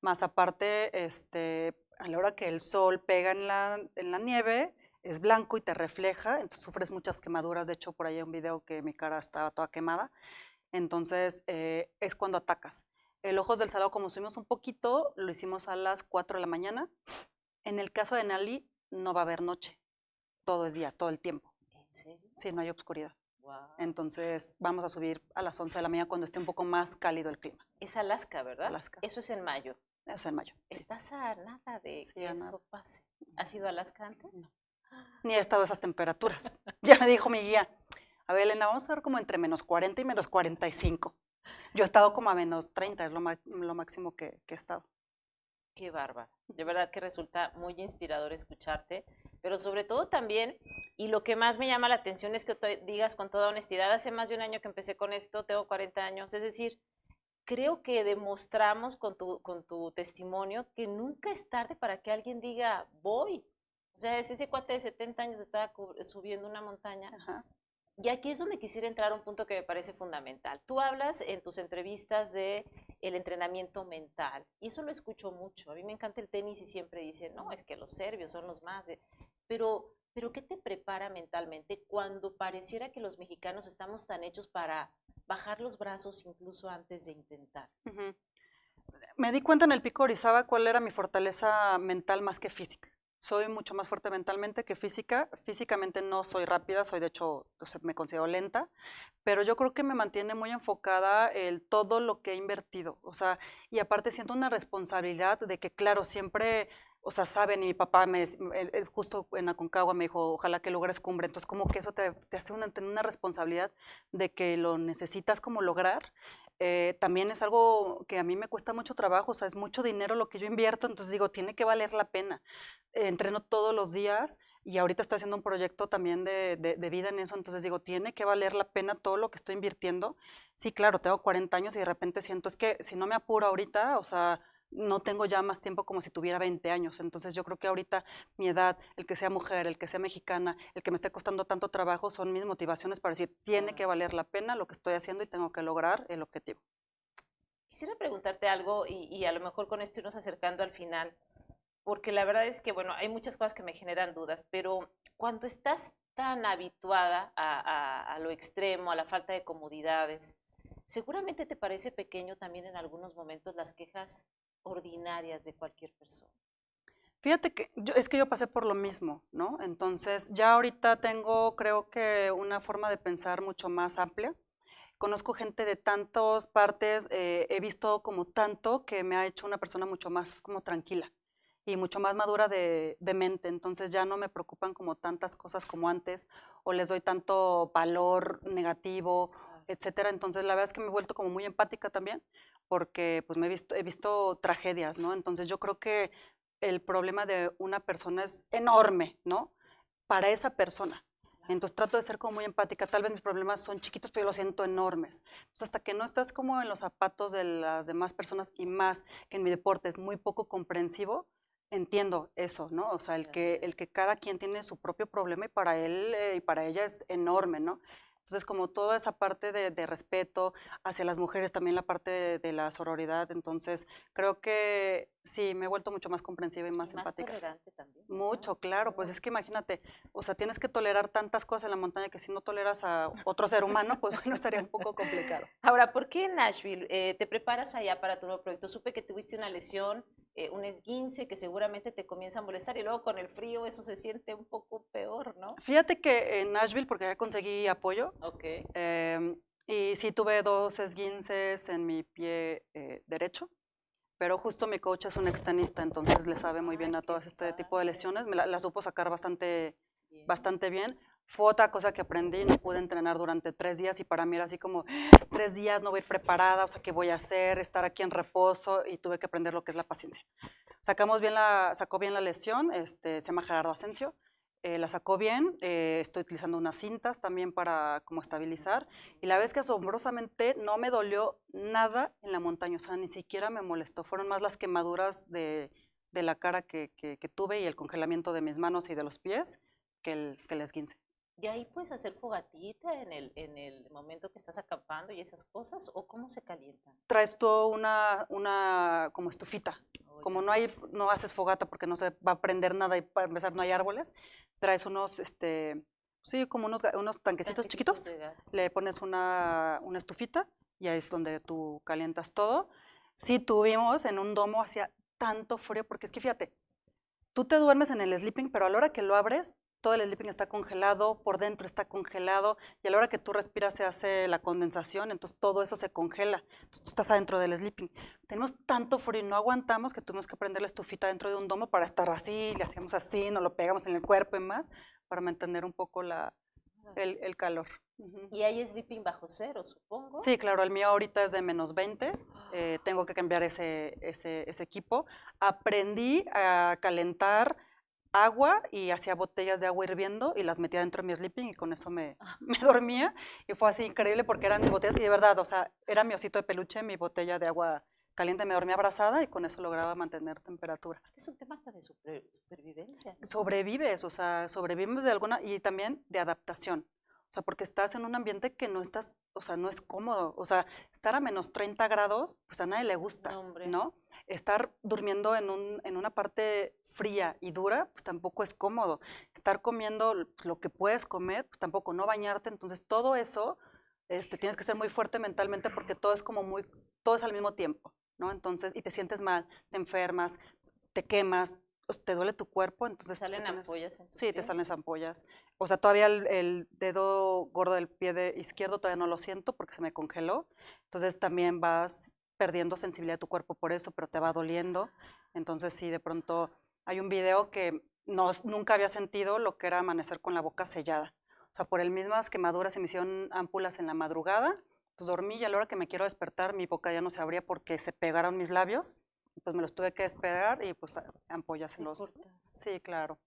Más aparte, este, a la hora que el sol pega en la, en la nieve, es blanco y te refleja, entonces sufres muchas quemaduras. De hecho, por ahí hay un video que mi cara estaba toda quemada. Entonces, eh, es cuando atacas. El Ojos del Salado, como subimos un poquito, lo hicimos a las 4 de la mañana. En el caso de Nali, no va a haber noche. Todo es día, todo el tiempo. ¿En serio? Sí, no hay Entonces vamos a subir a las 11 de la mañana cuando esté un poco más cálido el clima. Es Alaska, ¿verdad? Alaska. Eso es en mayo. Eso es en mayo. ¿Estás a nada de que eso pase? ¿Has ido a Alaska antes? No. Ni he estado a esas temperaturas. ya me dijo mi guía, a ver, Elena, vamos a ver como entre menos 40 y menos 45. Yo he estado como a menos 30, es lo, lo máximo que, que he estado. Qué bárbara. De verdad que resulta muy inspirador escucharte, pero sobre todo también, y lo que más me llama la atención es que te digas con toda honestidad, hace más de un año que empecé con esto, tengo 40 años, es decir, creo que demostramos con tu, con tu testimonio que nunca es tarde para que alguien diga, voy. O sea, ese cuate de 70 años estaba subiendo una montaña Ajá. Y aquí es donde quisiera entrar a un punto que me parece fundamental. Tú hablas en tus entrevistas de el entrenamiento mental y eso lo escucho mucho. A mí me encanta el tenis y siempre dicen, no, es que los serbios son los más. Pero, pero ¿qué te prepara mentalmente cuando pareciera que los mexicanos estamos tan hechos para bajar los brazos incluso antes de intentar? Me di cuenta en el pico Orizaba cuál era mi fortaleza mental más que física soy mucho más fuerte mentalmente que física. Físicamente no soy rápida, soy de hecho, me considero lenta, pero yo creo que me mantiene muy enfocada el todo lo que he invertido. O sea, y aparte siento una responsabilidad de que, claro, siempre, o sea, saben, y mi papá me, justo en Aconcagua me dijo, ojalá que logres cumbre. Entonces, como que eso te, te hace una, tener una responsabilidad de que lo necesitas como lograr. Eh, también es algo que a mí me cuesta mucho trabajo, o sea, es mucho dinero lo que yo invierto, entonces digo, tiene que valer la pena. Eh, entreno todos los días y ahorita estoy haciendo un proyecto también de, de, vida en eso, entonces digo, tiene que valer la pena todo lo que estoy invirtiendo. Sí, claro, tengo 40 años y de repente siento, es que si no me apuro ahorita, o sea, no tengo ya más tiempo como si tuviera 20 años. Entonces yo creo que ahorita mi edad, el que sea mujer, el que sea mexicana, el que me esté costando tanto trabajo, son mis motivaciones para decir, tiene que valer la pena lo que estoy haciendo y tengo que lograr el objetivo. Quisiera preguntarte algo y, a lo mejor con esto irnos acercando al final, porque la verdad es que, bueno, hay muchas cosas que me generan dudas, pero cuando estás tan habituada a lo extremo, a la falta de comodidades, seguramente te parece pequeño también en algunos momentos las quejas ordinarias de cualquier persona. Fíjate que yo, es que yo pasé por lo mismo, ¿no? Entonces ya ahorita tengo, creo que una forma de pensar mucho más amplia. Conozco gente de tantas partes, eh, he visto como tanto que me ha hecho una persona mucho más como tranquila y mucho más madura de, de, mente. Entonces ya no me preocupan como tantas cosas como antes o les doy tanto valor negativo, etcétera. Entonces la verdad es que me he vuelto como muy empática también porque pues me he visto, he visto tragedias, ¿no? Entonces yo creo que el problema de una persona es enorme, ¿no? Para esa persona. Entonces trato de ser como muy empática. Tal vez mis problemas son chiquitos, pero yo los siento enormes. Entonces hasta que no estás como en los zapatos de las demás personas y más que en mi deporte es muy poco comprensivo, entiendo eso, ¿no? O sea, el que, el que cada quien tiene su propio problema y para él eh, y para ella es enorme, ¿no? Entonces, como toda esa parte de, respeto hacia las mujeres, también la parte de, la sororidad, entonces creo que sí, me he vuelto mucho más comprensiva y más, y más empática. tolerante también. Mucho, claro, pues es que imagínate, o sea, tienes que tolerar tantas cosas en la montaña que si no toleras a otro ser humano, pues bueno, sería un poco complicado. Ahora, ¿por qué en Nashville eh, te preparas allá para tu nuevo proyecto? Supe que tuviste una lesión eh, un esguince que seguramente te comienza a molestar y luego con el frío eso se siente un poco peor, ¿no? Fíjate que en Nashville, porque ya conseguí apoyo, Ok. em, y sí tuve dos esguinces en mi pie eh, derecho, pero justo mi coach es un extenista, entonces le sabe muy bien a todas este tipo de lesiones, me la, la supo sacar bastante, Bien. bastante bien. Fue otra cosa que aprendí, no pude entrenar durante tres días y para mí era así como, tres días no voy a ir preparada, o sea, ¿qué voy a hacer? Estar aquí en reposo y tuve que aprender lo que es la paciencia. Sacamos bien la, sacó bien la lesión, este, se llama Gerardo Asensio, eh, la sacó bien, eh, estoy utilizando unas cintas también para como estabilizar y la es que asombrosamente no me dolió nada en la montaña, o sea, ni siquiera me molestó, fueron más las quemaduras de, de la cara que, que- que tuve y el congelamiento de mis manos y de los pies que el, que el esguince. ¿Y ahí puedes hacer fogatita en el, en el momento que estás acampando y esas cosas? ¿O cómo se calientan? Traes tú una, una como estufita, como no hay, no haces fogata porque no se va a prender nada y para empezar no hay árboles, traes unos, este, sí, como unos, unos tanquecitos chiquitos, de le pones una, una estufita y ahí es donde tú calientas todo. Sí tuvimos en un domo hacía tanto frío, porque es que fíjate, tú te duermes en el sleeping, pero a la hora que lo abres, todo el sleeping está congelado, por dentro está congelado, y a la hora que tú respiras se hace la condensación, entonces todo eso se congela. Entonces, tú estás adentro del sleeping. Tenemos tanto frío y no aguantamos que tuvimos que prender la estufita dentro de un domo para estar así, le hacíamos así, nos lo pegamos en el cuerpo y más, para mantener un poco la, el, el calor. Y hay sleeping bajo cero, supongo. Sí, claro, el mío ahorita es de menos 20, eh, tengo que cambiar ese, ese, ese equipo. Aprendí a calentar agua y hacía botellas de agua hirviendo y las metía dentro de mi sleeping y con eso me, me dormía y fue así increíble porque eran mis botellas y de verdad, o sea, era mi osito de peluche, mi botella de agua caliente, me dormía abrazada y con eso lograba mantener temperatura. Es un tema hasta de super- supervivencia. Sobrevives, o sea, sobrevives de alguna y también de adaptación. O sea, porque estás en un ambiente que no estás, o sea, no es cómodo. O sea, estar a menos 30 grados, pues a nadie le gusta, No, hombre. ¿no? Estar durmiendo en, un, en una parte fría y dura, pues tampoco es cómodo. Estar comiendo pues, lo que puedes comer, pues tampoco, no bañarte. Entonces, todo eso, este, tienes que ser muy fuerte mentalmente porque todo es como muy, todo es al mismo tiempo, ¿no? Entonces, y te sientes mal, te enfermas, te quemas, te duele tu cuerpo, entonces pues, ¿Salen tienes- ampollas en Sí, te salen pies? ampollas. O sea, todavía el, el dedo gordo del pie de izquierdo todavía no lo siento porque se me congeló. Entonces también vas perdiendo sensibilidad de tu cuerpo por eso, pero te va doliendo. Entonces sí, de pronto hay un video que no, nunca había sentido lo que era amanecer con la boca sellada. O sea, por el mismas quemaduras se me hicieron ámpulas en la madrugada. Entonces dormí y a la hora que me quiero despertar mi boca ya no se abría porque se pegaron mis labios. Pues me los tuve que despegar y pues ampollas en ¿Te los... Sí, claro.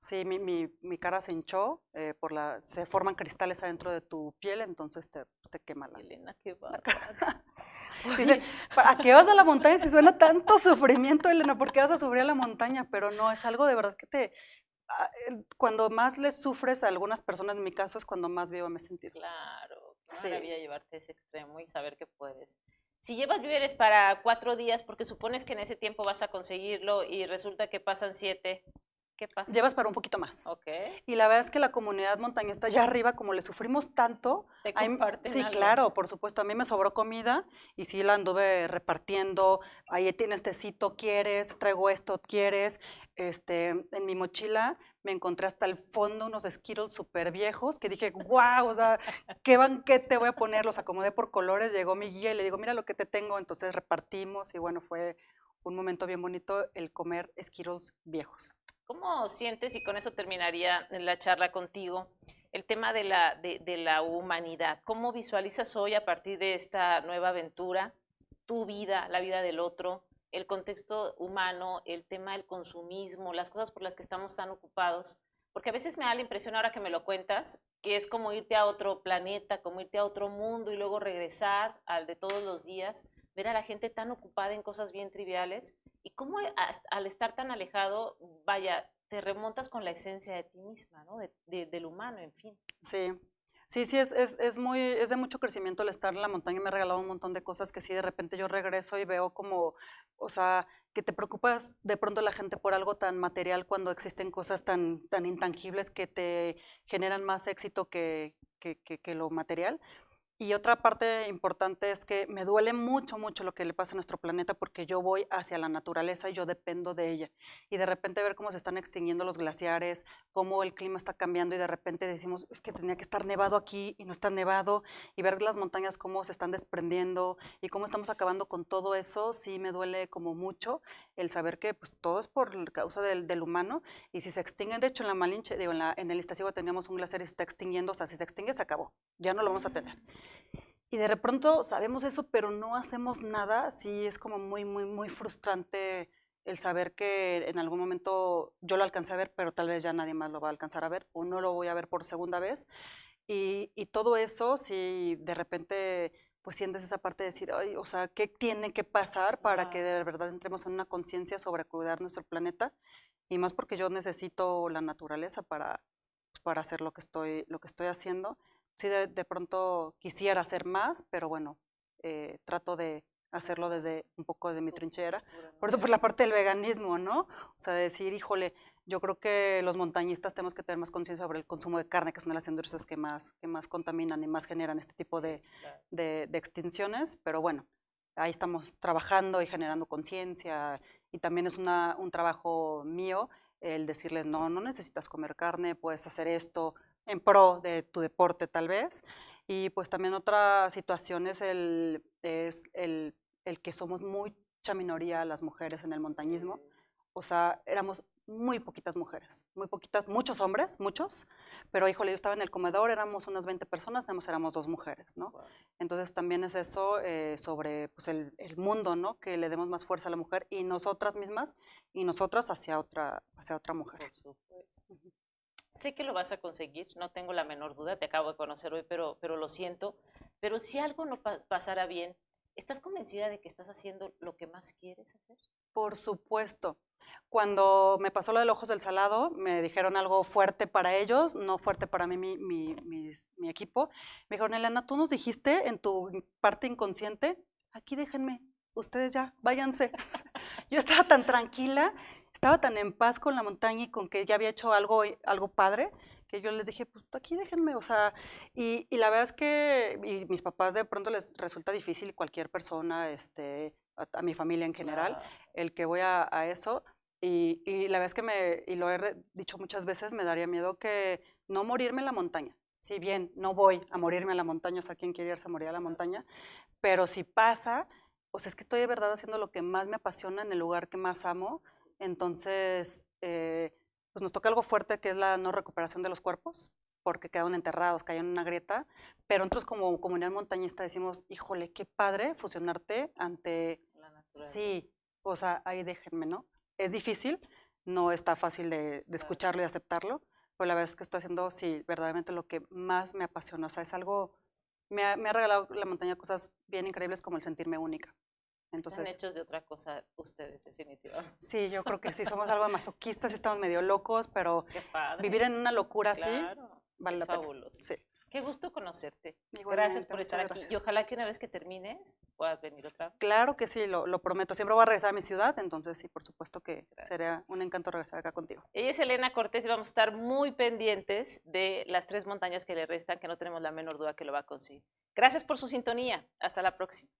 Sí, mi, mi, mi cara se hinchó, eh, por la, se forman cristales adentro de tu piel, entonces te, te quema la... Elena, qué bárbaro. Dice, ¿para qué vas a la montaña si suena tanto sufrimiento, Elena? ¿Por qué vas a subir a la montaña? Pero no, es algo de verdad que te... ah, Cuando más les sufres a algunas personas, en mi caso, es cuando más vivo me sentir. Claro, Sí. maravilla llevarte a ese extremo y saber que puedes. Si llevas víveres para cuatro días, porque supones que en ese tiempo vas a conseguirlo y resulta que pasan siete, ¿qué pasa? Llevas para un poquito más. Ok, Y la verdad es que la comunidad montañista allá arriba, como le sufrimos tanto, te comparten sí, algo. claro, por supuesto. A mí me sobró comida y sí la anduve repartiendo. Ahí tienes tecito, quieres, traigo esto, quieres. Este, en mi mochila me encontré hasta el fondo unos Skittles súper viejos que dije, wow, o sea, qué banquete voy a poner. Los acomodé por colores. Llegó mi guía y le digo, mira lo que te tengo. Entonces repartimos y bueno, fue un momento bien bonito el comer Skittles viejos. ¿Cómo sientes, y con eso terminaría la charla contigo, el tema de la, de, la humanidad? ¿Cómo visualizas hoy a partir de esta nueva aventura tu vida, la vida del otro, el contexto humano, el tema del consumismo, las cosas por las que estamos tan ocupados? Porque a veces me da la impresión, ahora que me lo cuentas, que es como irte a otro planeta, como irte a otro mundo y luego regresar al de todos los días, ver a la gente tan ocupada en cosas bien triviales y cómo al estar tan alejado, vaya, te remontas con la esencia de ti misma, ¿no? De, del humano, en fin. Sí, Sí, sí, es, es, es, muy, es de mucho crecimiento el estar en la montaña. Me ha regalado un montón de cosas que sí, de repente yo regreso y veo como, o sea, que te preocupas de pronto la gente por algo tan material cuando existen cosas tan, tan intangibles que te generan más éxito que, que lo material. Y otra parte importante es que me duele mucho, mucho lo que le pasa a nuestro planeta porque yo voy hacia la naturaleza y yo dependo de ella. Y de repente ver cómo se están extinguiendo los glaciares, cómo el clima está cambiando y de repente decimos, es que tenía que estar nevado aquí y no está nevado, y ver las montañas cómo se están desprendiendo y cómo estamos acabando con todo eso, sí me duele como mucho el saber que pues todo es por causa del, humano y si se extinguen, de hecho en la Malinche, en el Iztaccíhuatl teníamos un glaciar y se está extinguiendo, o sea, si se extingue se acabó, ya no lo vamos a tener. Y de pronto sabemos eso, pero no hacemos nada, sí es como muy, muy, muy frustrante el saber que en algún momento yo lo alcancé a ver, pero tal vez ya nadie más lo va a alcanzar a ver o no lo voy a ver por segunda vez. Y, y todo eso, si de repente pues sientes esa parte de decir, Ay, o sea, ¿qué tiene que pasar para que de verdad entremos en una conciencia sobre cuidar nuestro planeta? Y más porque yo necesito la naturaleza para, para hacer lo que estoy, lo que estoy haciendo sí de, de, pronto quisiera hacer más, pero bueno, eh, trato de hacerlo desde un poco de mi trinchera. Por eso por la parte del veganismo, ¿no? O sea, decir, híjole, yo creo que los montañistas tenemos que tener más conciencia sobre el consumo de carne, que es una de las industrias que más, que más contaminan y más generan este tipo de, de, de extinciones, pero bueno, ahí estamos trabajando y generando conciencia y también es una, un trabajo mío el decirles, no, no necesitas comer carne, puedes hacer esto, en pro de tu deporte tal vez. Y pues también otra situación es el, es el, el que somos mucha minoría las mujeres en el montañismo. O sea, éramos muy poquitas mujeres, muy poquitas, muchos hombres, muchos, pero híjole, yo estaba en el comedor, éramos unas 20 personas, nada éramos dos mujeres, ¿no? Wow. Entonces también es eso eh, sobre pues, el, el, mundo, ¿no? Que le demos más fuerza a la mujer y nosotras mismas y nosotras hacia otra, hacia otra mujer. Por supuesto. Sé que lo vas a conseguir, no tengo la menor duda, te acabo de conocer hoy, pero, pero lo siento. Pero si algo no pa pasara bien, ¿estás convencida de que estás haciendo lo que más quieres hacer? Por supuesto. Cuando me pasó lo de Ojos del Salado, me dijeron algo fuerte para ellos, no fuerte para mí, mi, mi equipo. Me dijeron, Elena, tú nos dijiste en tu parte inconsciente, aquí déjenme, ustedes ya, váyanse. Yo estaba tan tranquila estaba tan en paz con la montaña y con que ya había hecho algo, algo padre, que yo les dije, pues aquí déjenme, o sea, y, y la verdad es que y mis papás de pronto les resulta difícil, cualquier persona, este, a, a mi familia en general, el que voy a, a eso, y, y, la verdad es que me, y lo he dicho muchas veces, me daría miedo que no morirme en la montaña. Si bien no voy a morirme en la montaña, o sea, quien quiere irse a morir a la montaña, pero si pasa, pues es que estoy de verdad haciendo lo que más me apasiona en el lugar que más amo, entonces, eh, pues nos toca algo fuerte que es la no recuperación de los cuerpos, porque quedaron enterrados, cayeron en una grieta, pero nosotros como comunidad montañista decimos, híjole, qué padre fusionarte ante... Sí, o sea, ahí déjenme, ¿no? Es difícil, no está fácil de, de escucharlo y aceptarlo, pero la verdad es que estoy haciendo, sí, verdaderamente lo que más me apasiona, o sea, es algo, me ha, me ha regalado la montaña cosas bien increíbles como el sentirme única. Entonces, Están hechos de otra cosa ustedes, definitivamente. Sí, yo creo que sí, somos algo masoquistas, estamos medio locos, pero vivir en una locura claro, así vale la pena. Sí. Qué gusto conocerte. Igualmente, gracias por estar aquí. Gracias. Y ojalá que una vez que termines puedas venir otra vez. Claro que sí, lo, lo, prometo. Siempre voy a regresar a mi ciudad, entonces sí, por supuesto que gracias. sería un encanto regresar acá contigo. Ella es Elena Cortés y vamos a estar muy pendientes de las tres montañas que le restan, que no tenemos la menor duda que lo va a conseguir. Gracias por su sintonía. Hasta la próxima.